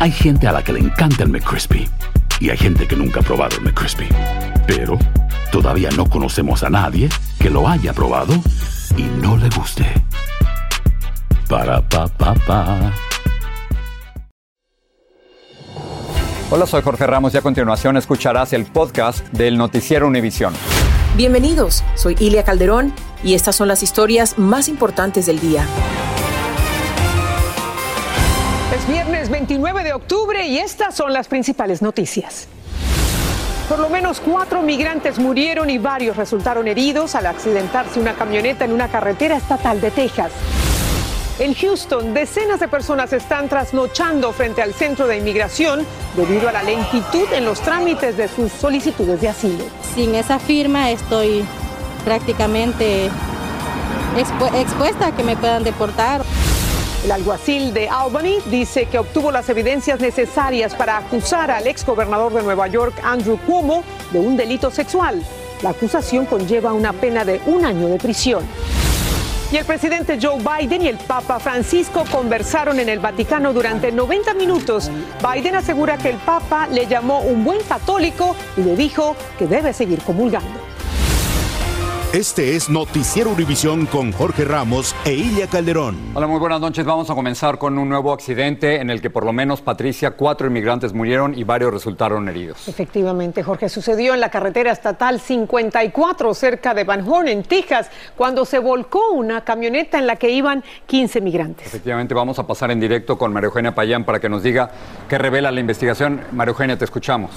Hay gente a la que le encanta el McCrispy. Y hay gente que nunca ha probado el McCrispy. Pero todavía no conocemos a nadie que lo haya probado y no le guste. Para, pa, pa, pa. Hola, soy Jorge Ramos y a continuación escucharás el podcast del Noticiero Univisión. Bienvenidos, soy Ilia Calderón y estas son las historias más importantes del día. Viernes 29 de octubre y estas son las principales noticias. Por lo menos cuatro migrantes murieron y varios resultaron heridos al accidentarse una camioneta en una carretera estatal de Texas. En Houston, decenas de personas están trasnochando frente al centro de inmigración debido a la lentitud en los trámites de sus solicitudes de asilo. Sin esa firma estoy prácticamente expu expuesta a que me puedan deportar. El alguacil de Albany dice que obtuvo las evidencias necesarias para acusar al exgobernador de Nueva York, Andrew Cuomo, de un delito sexual. La acusación conlleva una pena de un año de prisión. Y el presidente Joe Biden y el Papa Francisco conversaron en el Vaticano durante 90 minutos. Biden asegura que el Papa le llamó un buen católico y le dijo que debe seguir comulgando. Este es Noticiero Univisión con Jorge Ramos e Ilia Calderón. Hola, muy buenas noches. Vamos a comenzar con un nuevo accidente en el que por lo menos Patricia, cuatro inmigrantes murieron y varios resultaron heridos. Efectivamente, Jorge, sucedió en la carretera estatal 54 cerca de Van Horn, en Texas, cuando se volcó una camioneta en la que iban 15 migrantes. Efectivamente, vamos a pasar en directo con María Eugenia Payán para que nos diga qué revela la investigación. María Eugenia, te escuchamos.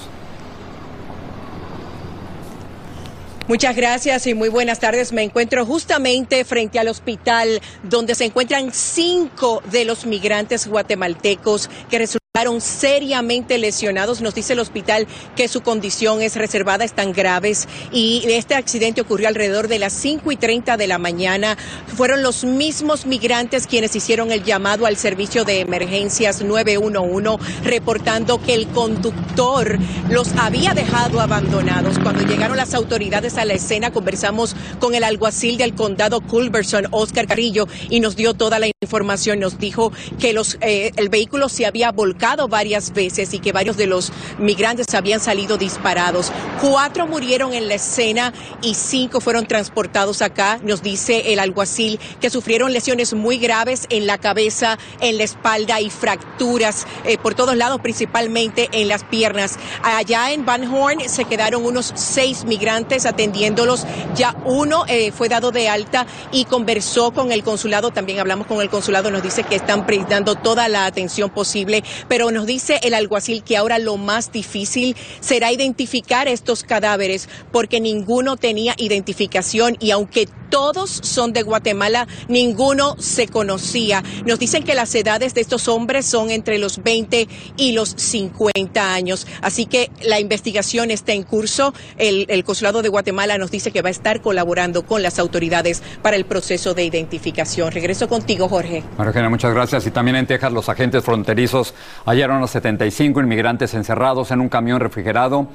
Muchas gracias y muy buenas tardes. Me encuentro justamente frente al hospital donde se encuentran cinco de los migrantes guatemaltecos que resultaron seriamente lesionados. Nos dice el hospital que su condición es reservada, están graves y este accidente ocurrió alrededor de las 5 y 30 de la mañana. Fueron los mismos migrantes quienes hicieron el llamado al servicio de emergencias 911 reportando que el conductor los había dejado abandonados. Cuando llegaron las autoridades a la escena conversamos con el alguacil del condado Culberson, Oscar Carrillo, y nos dio toda la información. Nos dijo que los, eh, el vehículo se había volcado varias veces y que varios de los migrantes habían salido disparados. Cuatro murieron en la escena y cinco fueron transportados acá. Nos dice el alguacil que sufrieron lesiones muy graves en la cabeza, en la espalda y fracturas eh, por todos lados, principalmente en las piernas. Allá en Van Horn se quedaron unos seis migrantes atendiéndolos. Ya uno eh, fue dado de alta y conversó con el consulado. También hablamos con el consulado. Nos dice que están prestando toda la atención posible pero nos dice el alguacil que ahora lo más difícil será identificar estos cadáveres porque ninguno tenía identificación y aunque todos son de Guatemala, ninguno se conocía. Nos dicen que las edades de estos hombres son entre los 20 y los 50 años. Así que la investigación está en curso. El, el Consulado de Guatemala nos dice que va a estar colaborando con las autoridades para el proceso de identificación. Regreso contigo, Jorge. María muchas gracias. Y también en Texas, los agentes fronterizos hallaron a 75 inmigrantes encerrados en un camión refrigerado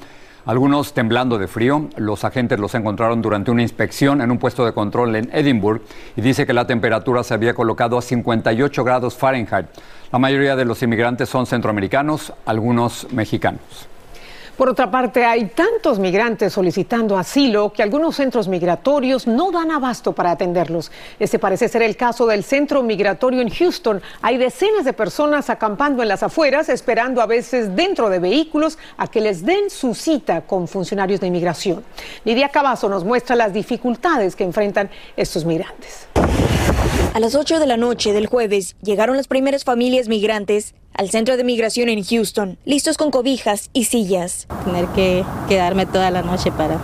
algunos temblando de frío. Los agentes los encontraron durante una inspección en un puesto de control en Edinburgh y dice que la temperatura se había colocado a 58 grados Fahrenheit. La mayoría de los inmigrantes son centroamericanos, algunos mexicanos. Por otra parte, hay tantos migrantes solicitando asilo que algunos centros migratorios no dan abasto para atenderlos. Este parece ser el caso del centro migratorio en Houston. Hay decenas de personas acampando en las afueras, esperando a veces dentro de vehículos a que les den su cita con funcionarios de inmigración. Lidia Cavazo nos muestra las dificultades que enfrentan estos migrantes. A las 8 de la noche del jueves llegaron las primeras familias migrantes al centro de migración en Houston, listos con cobijas y sillas. Tener que quedarme toda la noche para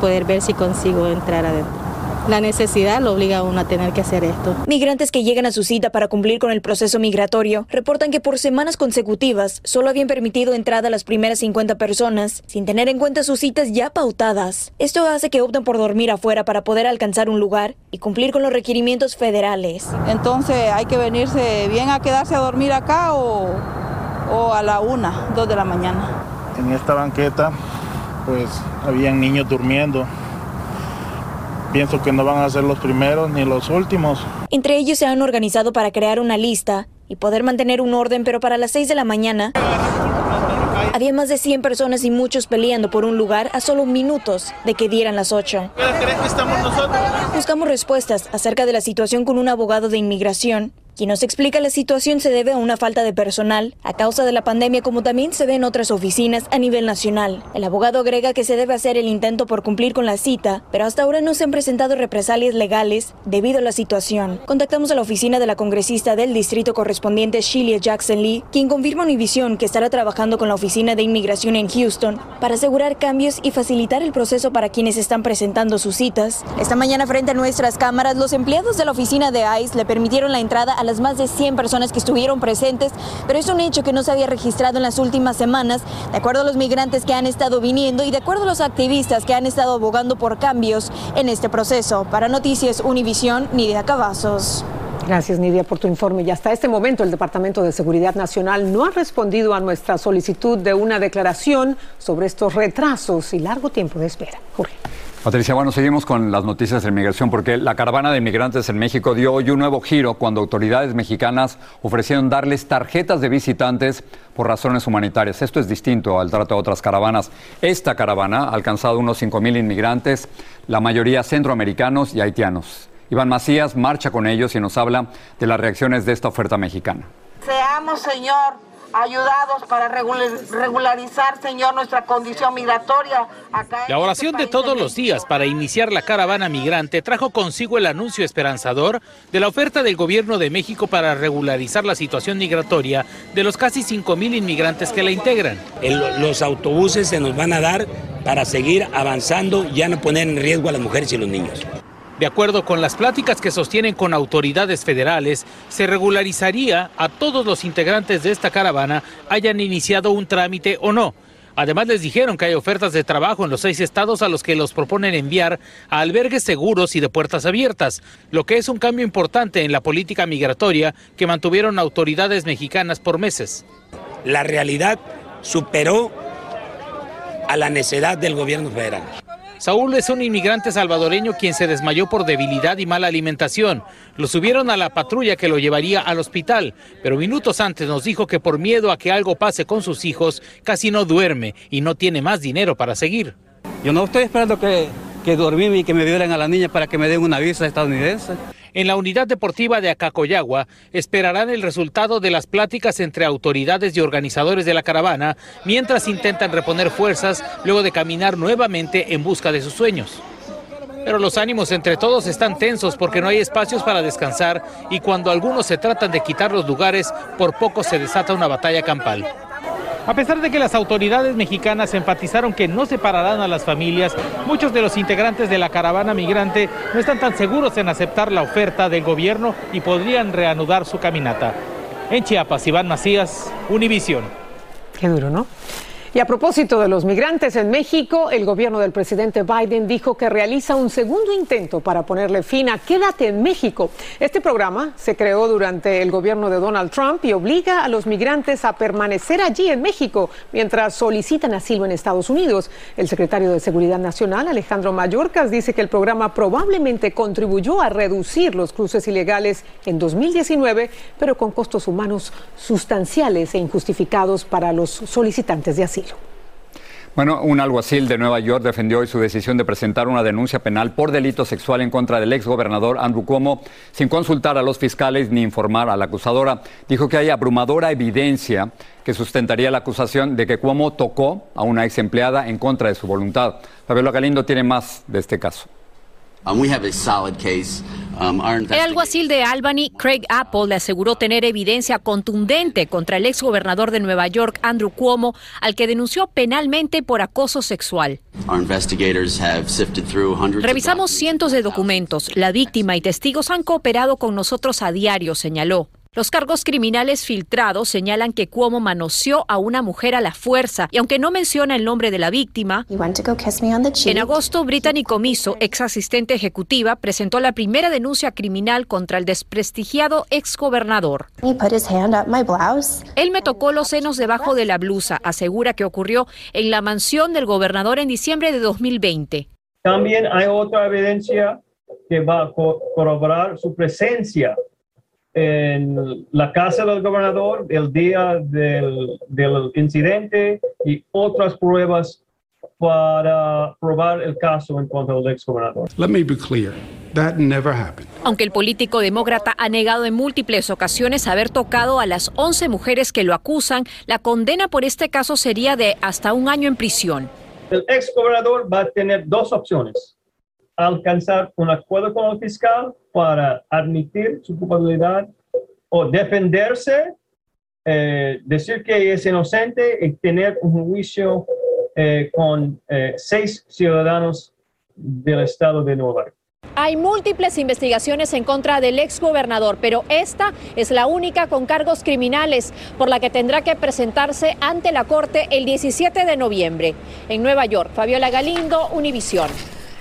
poder ver si consigo entrar adentro. La necesidad lo obliga a uno a tener que hacer esto. Migrantes que llegan a su cita para cumplir con el proceso migratorio reportan que por semanas consecutivas solo habían permitido entrada a las primeras 50 personas, sin tener en cuenta sus citas ya pautadas. Esto hace que opten por dormir afuera para poder alcanzar un lugar y cumplir con los requerimientos federales. Entonces hay que venirse bien a quedarse a dormir acá o, o a la una, dos de la mañana. En esta banqueta pues habían niños durmiendo pienso que no van a ser los primeros ni los últimos. Entre ellos se han organizado para crear una lista y poder mantener un orden, pero para las 6 de la mañana había más de 100 personas y muchos peleando por un lugar a solo minutos de que dieran las 8. ¿Crees que estamos nosotros? Buscamos respuestas acerca de la situación con un abogado de inmigración quien nos explica la situación se debe a una falta de personal a causa de la pandemia como también se ve en otras oficinas a nivel nacional. El abogado agrega que se debe hacer el intento por cumplir con la cita, pero hasta ahora no se han presentado represalias legales debido a la situación. Contactamos a la oficina de la congresista del distrito correspondiente Sheila Jackson Lee, quien confirma a Univision que estará trabajando con la oficina de inmigración en Houston para asegurar cambios y facilitar el proceso para quienes están presentando sus citas. Esta mañana frente a nuestras cámaras, los empleados de la oficina de ICE le permitieron la entrada a las más de 100 personas que estuvieron presentes, pero es un hecho que no se había registrado en las últimas semanas, de acuerdo a los migrantes que han estado viniendo y de acuerdo a los activistas que han estado abogando por cambios en este proceso. Para Noticias Univisión, Nidia Cavazos. Gracias, Nidia, por tu informe. Y hasta este momento el Departamento de Seguridad Nacional no ha respondido a nuestra solicitud de una declaración sobre estos retrasos y largo tiempo de espera. Jorge. Patricia, bueno, seguimos con las noticias de inmigración porque la caravana de inmigrantes en México dio hoy un nuevo giro cuando autoridades mexicanas ofrecieron darles tarjetas de visitantes por razones humanitarias. Esto es distinto al trato de otras caravanas. Esta caravana ha alcanzado unos 5.000 inmigrantes, la mayoría centroamericanos y haitianos. Iván Macías marcha con ellos y nos habla de las reacciones de esta oferta mexicana. Seamos, Señor, ayudados para regularizar, Señor, nuestra condición migratoria. Acá la oración de todos los días para iniciar la caravana migrante trajo consigo el anuncio esperanzador de la oferta del gobierno de México para regularizar la situación migratoria de los casi 5 mil inmigrantes que la integran. los autobuses se nos van a dar para seguir avanzando, ya no poner en riesgo a las mujeres y los niños. De acuerdo con las pláticas que sostienen con autoridades federales, se regularizaría a todos los integrantes de esta caravana, hayan iniciado un trámite o no. Además les dijeron que hay ofertas de trabajo en los seis estados a los que los proponen enviar a albergues seguros y de puertas abiertas, lo que es un cambio importante en la política migratoria que mantuvieron autoridades mexicanas por meses. La realidad superó a la necedad del gobierno federal. Saúl es un inmigrante salvadoreño quien se desmayó por debilidad y mala alimentación. Lo subieron a la patrulla que lo llevaría al hospital, pero minutos antes nos dijo que por miedo a que algo pase con sus hijos, casi no duerme y no tiene más dinero para seguir. Yo no estoy esperando que, que y que me violen a la niña para que me den una visa estadounidense. En la unidad deportiva de Acacoyagua esperarán el resultado de las pláticas entre autoridades y organizadores de la caravana mientras intentan reponer fuerzas luego de caminar nuevamente en busca de sus sueños. Pero los ánimos entre todos están tensos porque no hay espacios para descansar y cuando algunos se tratan de quitar los lugares, por poco se desata una batalla campal. A pesar de que las autoridades mexicanas enfatizaron que no separarán a las familias, muchos de los integrantes de la caravana migrante no están tan seguros en aceptar la oferta del gobierno y podrían reanudar su caminata. En Chiapas, Iván Macías, Univisión. Qué duro, ¿no? Y a propósito de los migrantes en México, el gobierno del presidente Biden dijo que realiza un segundo intento para ponerle fin a Quédate en México. Este programa se creó durante el gobierno de Donald Trump y obliga a los migrantes a permanecer allí en México mientras solicitan asilo en Estados Unidos. El secretario de Seguridad Nacional, Alejandro Mayorkas, dice que el programa probablemente contribuyó a reducir los cruces ilegales en 2019, pero con costos humanos sustanciales e injustificados para los solicitantes de asilo. Bueno, un alguacil de Nueva York defendió hoy su decisión de presentar una denuncia penal por delito sexual en contra del exgobernador Andrew Cuomo sin consultar a los fiscales ni informar a la acusadora. Dijo que hay abrumadora evidencia que sustentaría la acusación de que Cuomo tocó a una ex empleada en contra de su voluntad. Fabiola Galindo tiene más de este caso. El alguacil de Albany, Craig Apple, le aseguró tener evidencia contundente contra el exgobernador de Nueva York, Andrew Cuomo, al que denunció penalmente por acoso sexual. Revisamos cientos de documentos. La víctima y testigos han cooperado con nosotros a diario, señaló. Los cargos criminales filtrados señalan que Cuomo manoseó a una mujer a la fuerza y aunque no menciona el nombre de la víctima, en agosto Brittany Comiso, ex asistente ejecutiva, presentó la primera denuncia criminal contra el desprestigiado exgobernador. Él me tocó los senos debajo de la blusa, asegura que ocurrió en la mansión del gobernador en diciembre de 2020. También hay otra evidencia que va a co- corroborar su presencia en la casa del gobernador el día del, del incidente y otras pruebas para probar el caso en contra del exgobernador. Let me be clear. That never happened. Aunque el político demócrata ha negado en múltiples ocasiones haber tocado a las 11 mujeres que lo acusan, la condena por este caso sería de hasta un año en prisión. El exgobernador va a tener dos opciones. Alcanzar un acuerdo con el fiscal para admitir su culpabilidad o defenderse, eh, decir que es inocente y tener un juicio eh, con eh, seis ciudadanos del estado de Nueva York. Hay múltiples investigaciones en contra del exgobernador, pero esta es la única con cargos criminales por la que tendrá que presentarse ante la Corte el 17 de noviembre. En Nueva York, Fabiola Galindo, Univisión.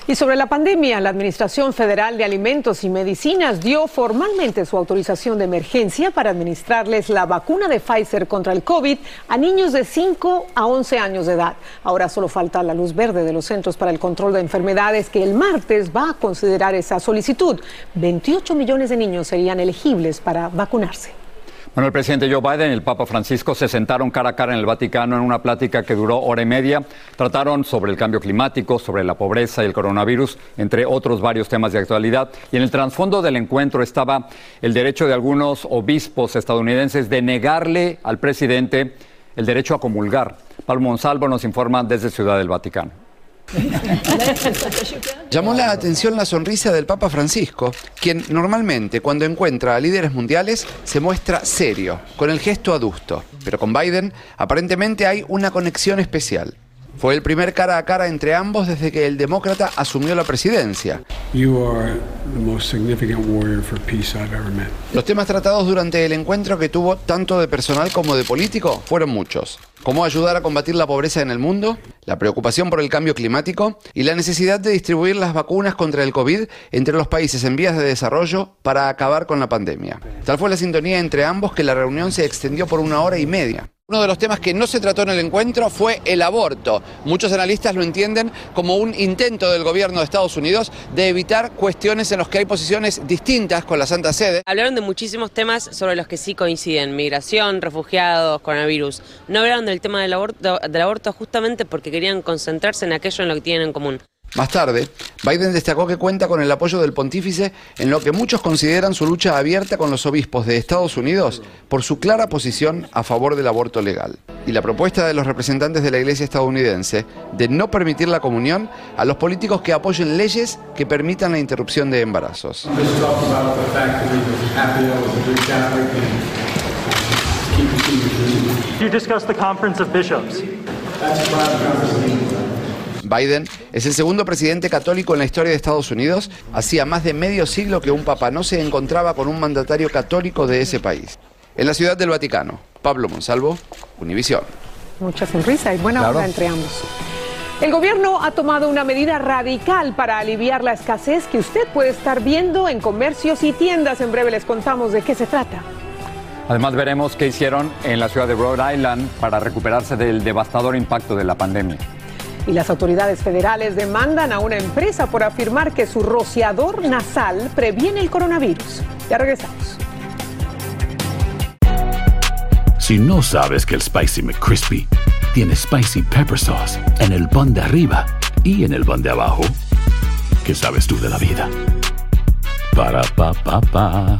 Y sobre la pandemia, la Administración Federal de Alimentos y Medicinas dio formalmente su autorización de emergencia para administrarles la vacuna de Pfizer contra el COVID a niños de 5 a 11 años de edad. Ahora solo falta la luz verde de los Centros para el Control de Enfermedades que el martes va a considerar esa solicitud. 28 millones de niños serían elegibles para vacunarse. Bueno, el presidente Joe Biden y el Papa Francisco se sentaron cara a cara en el Vaticano en una plática que duró hora y media. Trataron sobre el cambio climático, sobre la pobreza y el coronavirus, entre otros varios temas de actualidad. Y en el trasfondo del encuentro estaba el derecho de algunos obispos estadounidenses de negarle al presidente el derecho a comulgar. Pablo Monsalvo nos informa desde Ciudad del Vaticano. Llamó la atención la sonrisa del Papa Francisco, quien normalmente cuando encuentra a líderes mundiales se muestra serio, con el gesto adusto. Pero con Biden aparentemente hay una conexión especial. Fue el primer cara a cara entre ambos desde que el demócrata asumió la presidencia. Los temas tratados durante el encuentro que tuvo tanto de personal como de político fueron muchos. Cómo ayudar a combatir la pobreza en el mundo, la preocupación por el cambio climático y la necesidad de distribuir las vacunas contra el COVID entre los países en vías de desarrollo para acabar con la pandemia. Tal fue la sintonía entre ambos que la reunión se extendió por una hora y media. Uno de los temas que no se trató en el encuentro fue el aborto. Muchos analistas lo entienden como un intento del gobierno de Estados Unidos de evitar cuestiones en las que hay posiciones distintas con la Santa Sede. Hablaron de muchísimos temas sobre los que sí coinciden, migración, refugiados, coronavirus. No hablaron del tema del aborto, del aborto justamente porque querían concentrarse en aquello en lo que tienen en común. Más tarde, Biden destacó que cuenta con el apoyo del pontífice en lo que muchos consideran su lucha abierta con los obispos de Estados Unidos por su clara posición a favor del aborto legal y la propuesta de los representantes de la Iglesia estadounidense de no permitir la comunión a los políticos que apoyen leyes que permitan la interrupción de embarazos. You discussed the Conference of Bishops. Biden es el segundo presidente católico en la historia de Estados Unidos. Hacía más de medio siglo que un papa no se encontraba con un mandatario católico de ese país. En la Ciudad del Vaticano, Pablo Monsalvo, Univisión. Mucha sonrisa y buena Claro. onda entre ambos. El gobierno ha tomado una medida radical para aliviar la escasez que usted puede estar viendo en comercios y tiendas. En breve les contamos de qué se trata. Además veremos qué hicieron en la ciudad de Rhode Island para recuperarse del devastador impacto de la pandemia. Y las autoridades federales demandan a una empresa por afirmar que su rociador nasal previene el coronavirus. Ya regresamos. Si no sabes que el Spicy McCrispy tiene Spicy Pepper Sauce en el pan de arriba y en el pan de abajo, ¿qué sabes tú de la vida? Para, pa, pa, pa.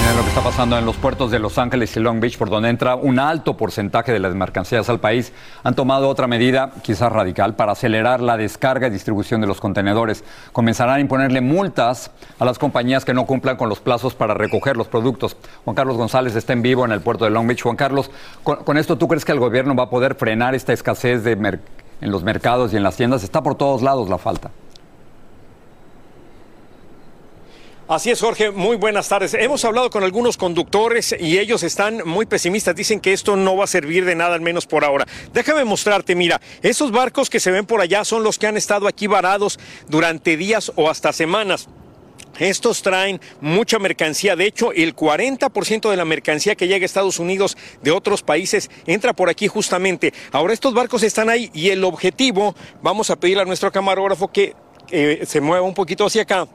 Miren lo que está pasando en los puertos de Los Ángeles y Long Beach, por donde entra un alto porcentaje de las mercancías al país. Han tomado otra medida, quizás radical, para acelerar la descarga y distribución de los contenedores. Comenzarán a imponerle multas a las compañías que no cumplan con los plazos para recoger los productos. Juan Carlos González está en vivo en el puerto de Long Beach. Juan Carlos, con, esto, ¿tú crees que el gobierno va a poder frenar esta escasez de en los mercados y en las tiendas? Está por todos lados la falta. Así es, Jorge. Muy buenas tardes. Hemos hablado con algunos conductores y ellos están muy pesimistas. Dicen que esto no va a servir de nada, al menos por ahora. Déjame mostrarte, mira, esos barcos que se ven por allá son los que han estado aquí varados durante días o hasta semanas. Estos traen mucha mercancía. De hecho, el 40% de la mercancía que llega a Estados Unidos de otros países entra por aquí justamente. Ahora estos barcos están ahí y el objetivo, vamos a pedirle a nuestro camarógrafo que eh, se mueva un poquito hacia acá.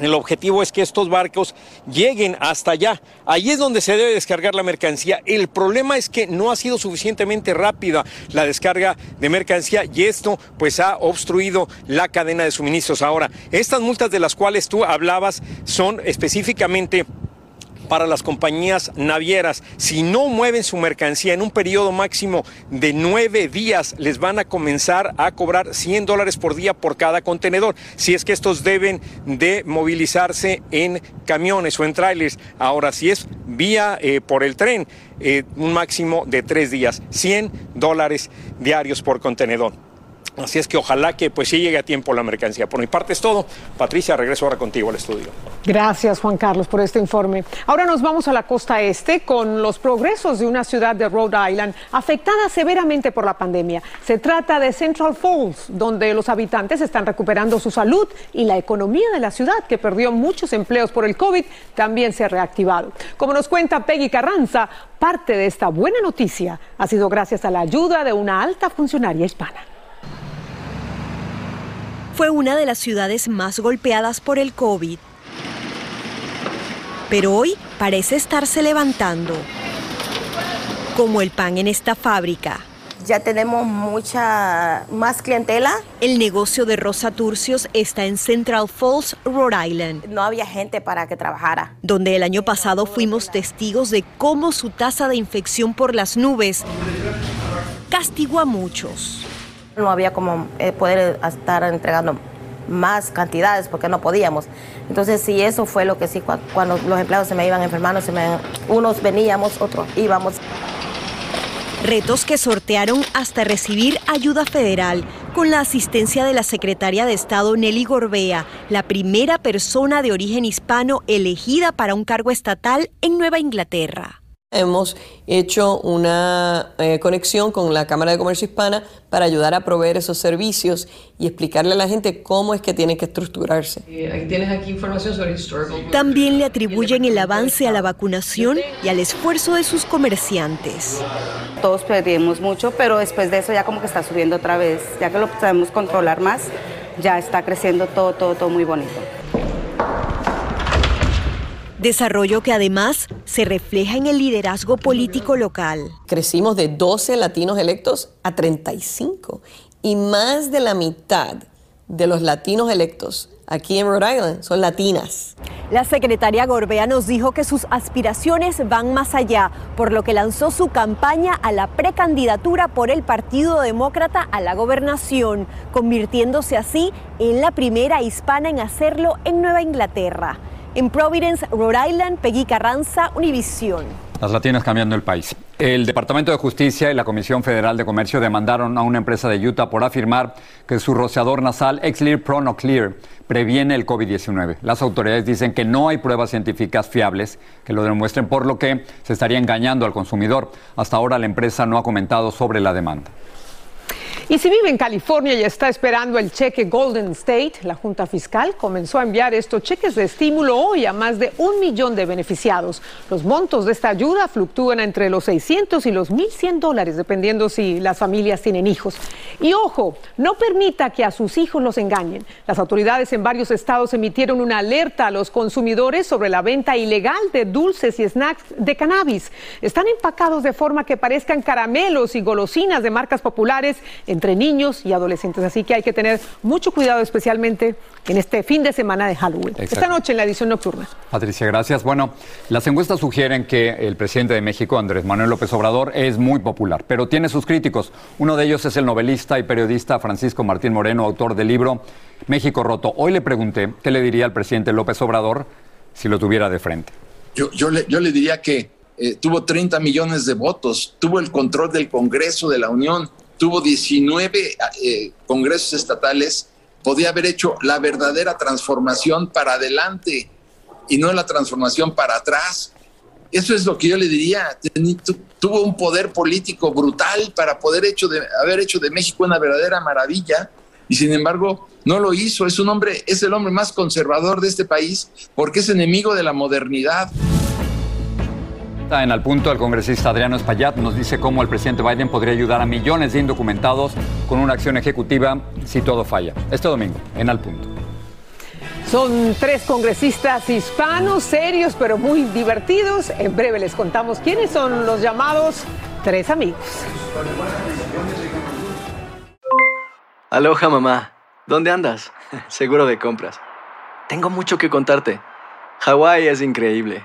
El objetivo es que estos barcos lleguen hasta allá. Ahí es donde se debe descargar la mercancía. El problema es que no ha sido suficientemente rápida la descarga de mercancía y esto pues ha obstruido la cadena de suministros. Ahora, estas multas de las cuales tú hablabas son específicamente para las compañías navieras. Si no mueven su mercancía en un periodo máximo de nueve días, les van a comenzar a cobrar 100 dólares por día por cada contenedor. Si es que estos deben de movilizarse en camiones o en trailers. Ahora, si es vía eh, por el tren, eh, un máximo de tres días, 100 dólares diarios por contenedor. Así es que ojalá que pues sí llegue a tiempo la mercancía. Por mi parte es todo. Patricia, regreso ahora contigo al estudio. Gracias, Juan Carlos, por este informe. Ahora nos vamos a la costa este con los progresos de una ciudad de Rhode Island afectada severamente por la pandemia. Se trata de Central Falls, donde los habitantes están recuperando su salud y la economía de la ciudad, que perdió muchos empleos por el COVID, también se ha reactivado. Como nos cuenta Peggy Carranza, parte de esta buena noticia ha sido gracias a la ayuda de una alta funcionaria hispana. Fue una de las ciudades más golpeadas por el COVID. Pero hoy parece estarse levantando. Como el pan en esta fábrica. Ya tenemos mucha más clientela. El negocio de Rosa Turcios está en Central Falls, Rhode Island, No había gente para que trabajara. donde el año pasado fuimos testigos de cómo su tasa de infección por las nubes castigó a muchos. No había como eh, poder estar entregando más cantidades porque no podíamos. Entonces sí, eso fue lo que sí, cua- cuando los empleados se me iban enfermando, se me, unos veníamos, otros íbamos. Retos que sortearon hasta recibir ayuda federal con la asistencia de la secretaria de Estado Nelly Gorbea, la primera persona de origen hispano elegida para un cargo estatal en Nueva Inglaterra. Hemos hecho una eh, conexión con la Cámara de Comercio Hispana para ayudar a proveer esos servicios y explicarle a la gente cómo es que tiene que estructurarse. Tienes aquí información sobre Historical. También le atribuyen el avance a la vacunación y al esfuerzo de sus comerciantes. Todos perdimos mucho, pero después de eso ya como que está subiendo otra vez. Ya que lo sabemos controlar más, ya está creciendo todo, todo, todo muy bonito. Desarrollo que además se refleja en el liderazgo político local. Crecimos de 12 latinos electos a 35 y más de la mitad de los latinos electos aquí en Rhode Island son latinas. La secretaria Gorbea nos dijo que sus aspiraciones van más allá, por lo que lanzó su campaña a la precandidatura por el Partido Demócrata a la gobernación, convirtiéndose así en la primera hispana en hacerlo en Nueva Inglaterra. En Providence, Rhode Island, Peggy Carranza, Univisión. Las latinas cambiando el país. El Departamento de Justicia y la Comisión Federal de Comercio demandaron a una empresa de Utah por afirmar que su rociador nasal Xlear Prono Clear previene el COVID-19. Las autoridades dicen que no hay pruebas científicas fiables que lo demuestren, por lo que se estaría engañando al consumidor. Hasta ahora la empresa no ha comentado sobre la demanda. Y si vive en California y está esperando el cheque Golden State, la Junta Fiscal comenzó a enviar estos cheques de estímulo hoy a más de un millón de beneficiados. Los montos de esta ayuda fluctúan entre los 600 y los 1.100 dólares, dependiendo si las familias tienen hijos. Y ojo, no permita que a sus hijos los engañen. Las autoridades en varios estados emitieron una alerta a los consumidores sobre la venta ilegal de dulces y snacks de cannabis. Están empacados de forma que parezcan caramelos y golosinas de marcas populares entre niños y adolescentes. Así que hay que tener mucho cuidado, especialmente en este fin de semana de Halloween. Esta noche en la edición nocturna. Patricia, gracias. Bueno, las encuestas sugieren que el presidente de México, Andrés Manuel López Obrador, es muy popular, pero tiene sus críticos. Uno de ellos es el novelista y periodista Francisco Martín Moreno, autor del libro México Roto. Hoy le pregunté qué le diría al presidente López Obrador si lo tuviera de frente. Yo, yo, le, yo le diría que eh, tuvo 30 millones de votos, tuvo el control del Congreso de la Unión, tuvo 19 eh, congresos estatales, podía haber hecho la verdadera transformación para adelante y no la transformación para atrás. Eso es lo que yo le diría. tuvo un poder político brutal para poder haber hecho de México una verdadera maravilla y sin embargo no lo hizo. Es un hombre, es el hombre más conservador de este país porque es enemigo de la modernidad. En Al Punto, el congresista Adriano Espaillat nos dice cómo el presidente Biden podría ayudar a millones de indocumentados con una acción ejecutiva si todo falla. Este domingo, en Al Punto. Son tres congresistas hispanos, serios pero muy divertidos. En breve les contamos quiénes son los llamados tres amigos. Aloha mamá, ¿dónde andas? Seguro de compras. Tengo mucho que contarte. Hawái es increíble.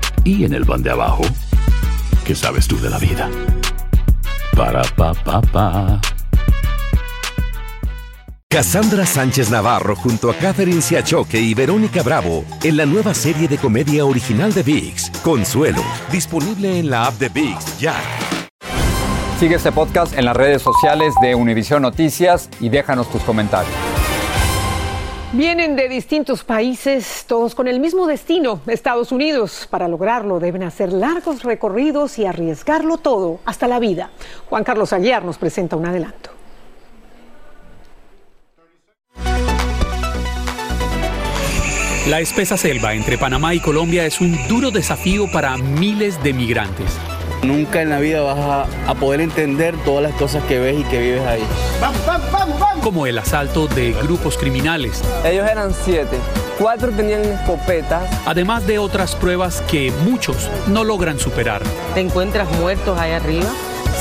y en el pan de abajo, ¿qué sabes tú de la vida? Para, pa, pa, pa. Cassandra Sánchez Navarro junto a Catherine Siachoque y Verónica Bravo en la nueva serie de comedia original de VIX, Consuelo, disponible en la app de VIX ya. Sigue este podcast en las redes sociales de Univision Noticias y déjanos tus comentarios. Vienen de distintos países, todos con el mismo destino, Estados Unidos. Para lograrlo deben hacer largos recorridos y arriesgarlo todo, hasta la vida. Juan Carlos Aguiar nos presenta un adelanto. La espesa selva entre Panamá y Colombia es un duro desafío para miles de migrantes. Nunca en la vida vas a, poder entender todas las cosas que ves y que vives ahí. ¡Vamos, vamos, vamos, vamos! Como el asalto de grupos criminales. Ellos eran siete. Cuatro tenían escopetas. Además de otras pruebas que muchos no logran superar. ¿Te encuentras muertos ahí arriba?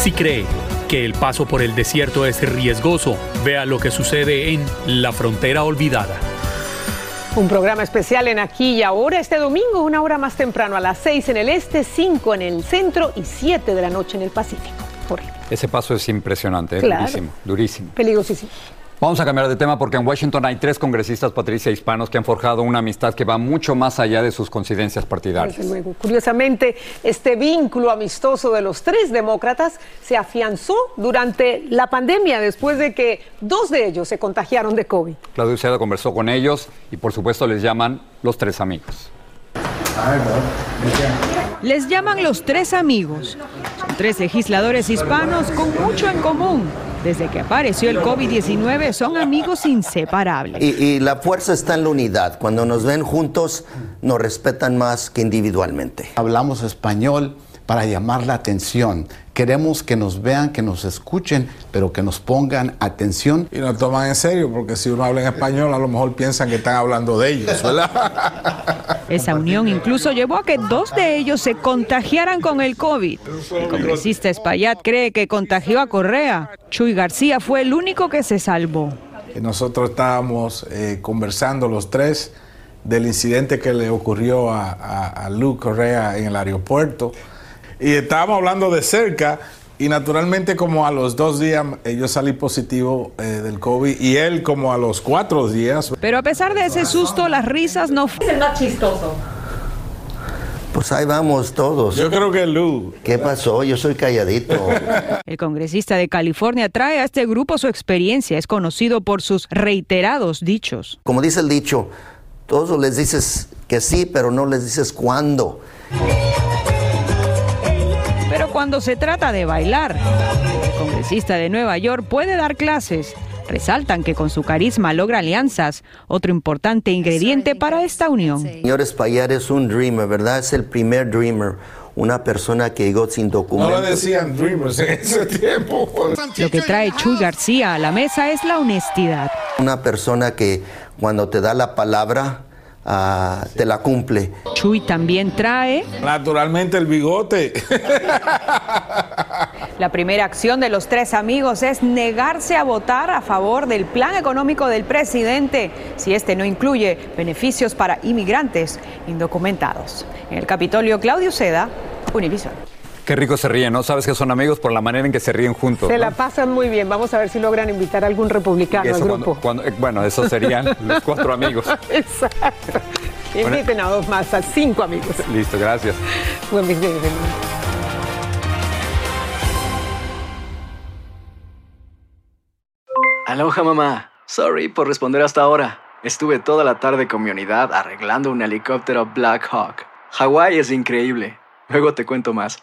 Si cree que el paso por el desierto es riesgoso, vea lo que sucede en La Frontera Olvidada. Un programa especial en aquí y ahora este domingo, una hora más temprano, a las 6 en el este, 5 en el centro y 7 de la noche en el Pacífico. Ese paso es impresionante, ¿eh? durísimo, durísimo. Peligrosísimo. Vamos a cambiar de tema porque en Washington hay tres congresistas, Patricia, hispanos que han forjado una amistad que va mucho más allá de sus coincidencias partidarias. Desde luego. Curiosamente, este vínculo amistoso de los tres demócratas se afianzó durante la pandemia, después de que dos de ellos se contagiaron de COVID. Claudio Uceda conversó con ellos y, por supuesto, les llaman los tres amigos. Les llaman los tres amigos. Son tres legisladores hispanos con mucho en común desde que apareció el COVID-19 son amigos inseparables. Y, la fuerza está en la unidad. Cuando nos ven juntos, nos respetan más que individualmente. Hablamos español para llamar la atención. Queremos que nos vean, que nos escuchen, pero que nos pongan atención. Y nos toman en serio, porque si uno habla en español, a lo mejor piensan que están hablando de ellos, ¿verdad? Esa unión incluso llevó a que dos de ellos se contagiaran con el COVID. El congresista Espaillat cree que contagió a Correa. Chuy García fue el único que se salvó. Nosotros estábamos eh, conversando los tres del incidente que le ocurrió a, a Luke Correa en el aeropuerto y estábamos hablando de cerca Y naturalmente como a los dos días eh, yo salí positivo eh, del COVID y él como a los cuatro días. Pero a pesar de ese susto, las risas no... Es el más chistoso. Pues ahí vamos todos. Yo creo que Lu. ¿Qué pasó? Yo soy calladito. El congresista de California trae a este grupo su experiencia. Es conocido por sus reiterados dichos. Como dice el dicho, todos les dices que sí, pero no les dices cuándo. Cuando se trata de bailar, el congresista de Nueva York puede dar clases. Resaltan que con su carisma logra alianzas, otro importante ingrediente para esta unión. Señor Espaillat es un dreamer, ¿verdad? Es el primer dreamer. Una persona que llegó sin No documentos. lo decían Dreamers en ese tiempo. Lo que trae Chuy García a la mesa es la honestidad. Una persona que cuando te da la palabra, ah, te la cumple. Chuy también trae Naturalmente el bigote. La primera acción de los tres amigos es negarse a votar a favor del plan económico del presidente si este no incluye beneficios para inmigrantes indocumentados. En el Capitolio, Claudio Seda, Univision. Qué rico se ríen, ¿no? Sabes que son amigos por la manera en que se ríen juntos. Se ¿no? la pasan muy bien. Vamos a ver si logran invitar a algún republicano Eso al grupo. cuando- eh, bueno, esos serían los cuatro amigos. Exacto. Inviten a dos más, a cinco amigos. Listo, gracias. Buen. Aloha mamá. Sorry por responder hasta ahora. Estuve toda la tarde con mi unidad arreglando un helicóptero Black Hawk. Hawái es increíble. Luego te cuento más.